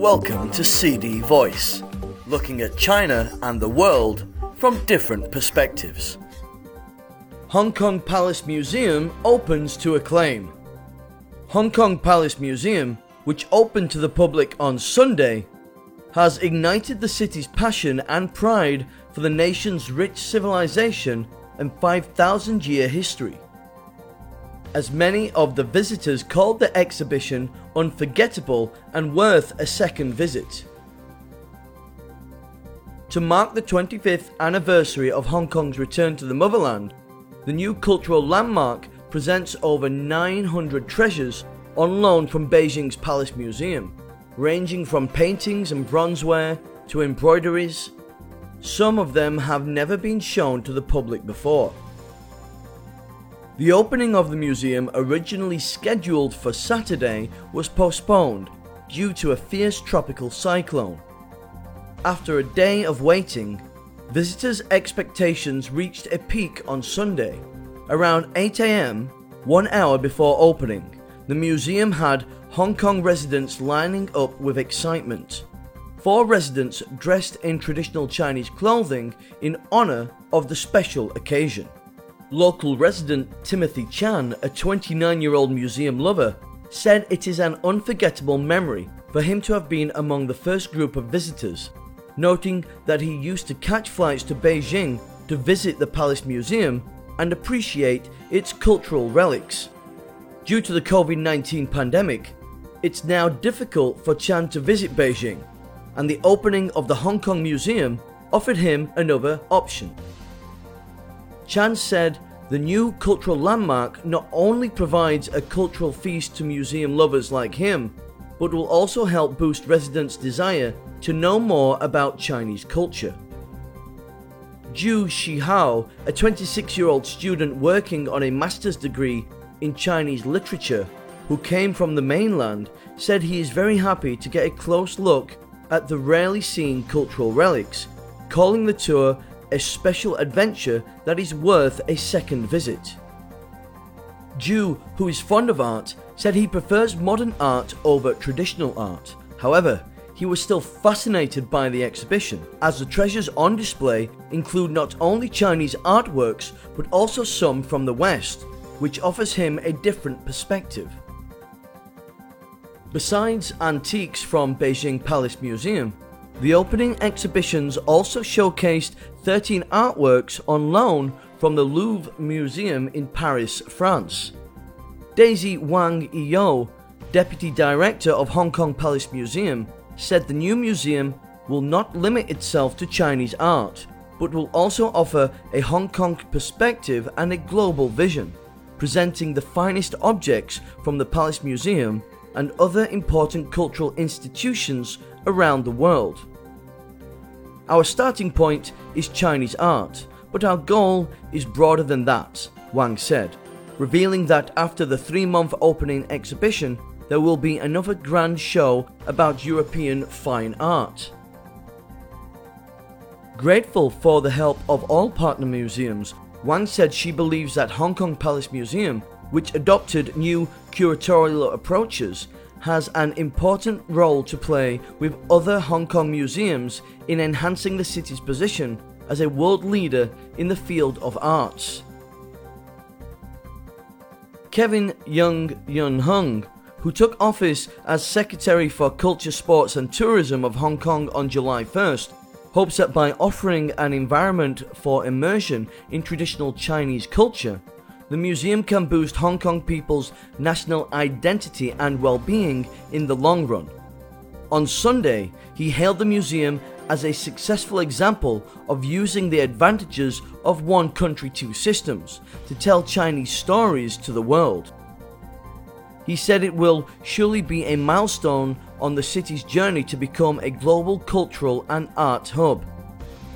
Welcome to CD Voice, looking at China and the world from different perspectives. Hong Kong Palace Museum opens to acclaim. Hong Kong Palace Museum, which opened to the public on Sunday, has ignited the city's passion and pride for the nation's rich civilization and 5,000 year history. As many of the visitors called the exhibition unforgettable and worth a second visit. To mark the 25th anniversary of Hong Kong's return to the motherland, the new cultural landmark presents over 900 treasures on loan from Beijing's Palace Museum, ranging from paintings and bronzeware to embroideries. Some of them have never been shown to the public before. The opening of the museum, originally scheduled for Saturday, was postponed due to a fierce tropical cyclone. After a day of waiting, visitors' expectations reached a peak on Sunday. Around 8 am, one hour before opening, the museum had Hong Kong residents lining up with excitement. Four residents dressed in traditional Chinese clothing in honor of the special occasion. Local resident Timothy Chan, a 29 year old museum lover, said it is an unforgettable memory for him to have been among the first group of visitors, noting that he used to catch flights to Beijing to visit the Palace Museum and appreciate its cultural relics. Due to the COVID 19 pandemic, it's now difficult for Chan to visit Beijing, and the opening of the Hong Kong Museum offered him another option. Chan said the new cultural landmark not only provides a cultural feast to museum lovers like him, but will also help boost residents' desire to know more about Chinese culture. Ju Shihao, a 26 year old student working on a master's degree in Chinese literature, who came from the mainland, said he is very happy to get a close look at the rarely seen cultural relics, calling the tour a special adventure that is worth a second visit. Ju, who is fond of art, said he prefers modern art over traditional art. However, he was still fascinated by the exhibition, as the treasures on display include not only Chinese artworks but also some from the West, which offers him a different perspective. Besides antiques from Beijing Palace Museum, the opening exhibitions also showcased 13 artworks on loan from the Louvre Museum in Paris, France. Daisy Wang Yiyou, Deputy Director of Hong Kong Palace Museum, said the new museum will not limit itself to Chinese art, but will also offer a Hong Kong perspective and a global vision, presenting the finest objects from the Palace Museum and other important cultural institutions around the world. Our starting point is Chinese art, but our goal is broader than that, Wang said, revealing that after the three month opening exhibition, there will be another grand show about European fine art. Grateful for the help of all partner museums, Wang said she believes that Hong Kong Palace Museum, which adopted new curatorial approaches, has an important role to play with other Hong Kong museums in enhancing the city's position as a world leader in the field of arts. Kevin Yeung Yun Hung, who took office as Secretary for Culture, Sports and Tourism of Hong Kong on July 1st, hopes that by offering an environment for immersion in traditional Chinese culture, the museum can boost Hong Kong people's national identity and well being in the long run. On Sunday, he hailed the museum as a successful example of using the advantages of one country, two systems to tell Chinese stories to the world. He said it will surely be a milestone on the city's journey to become a global cultural and art hub.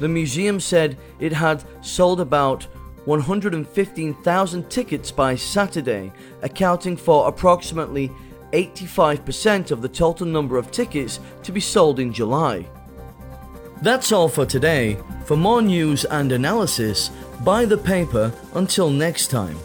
The museum said it had sold about 115,000 tickets by Saturday, accounting for approximately 85% of the total number of tickets to be sold in July. That's all for today. For more news and analysis, buy the paper until next time.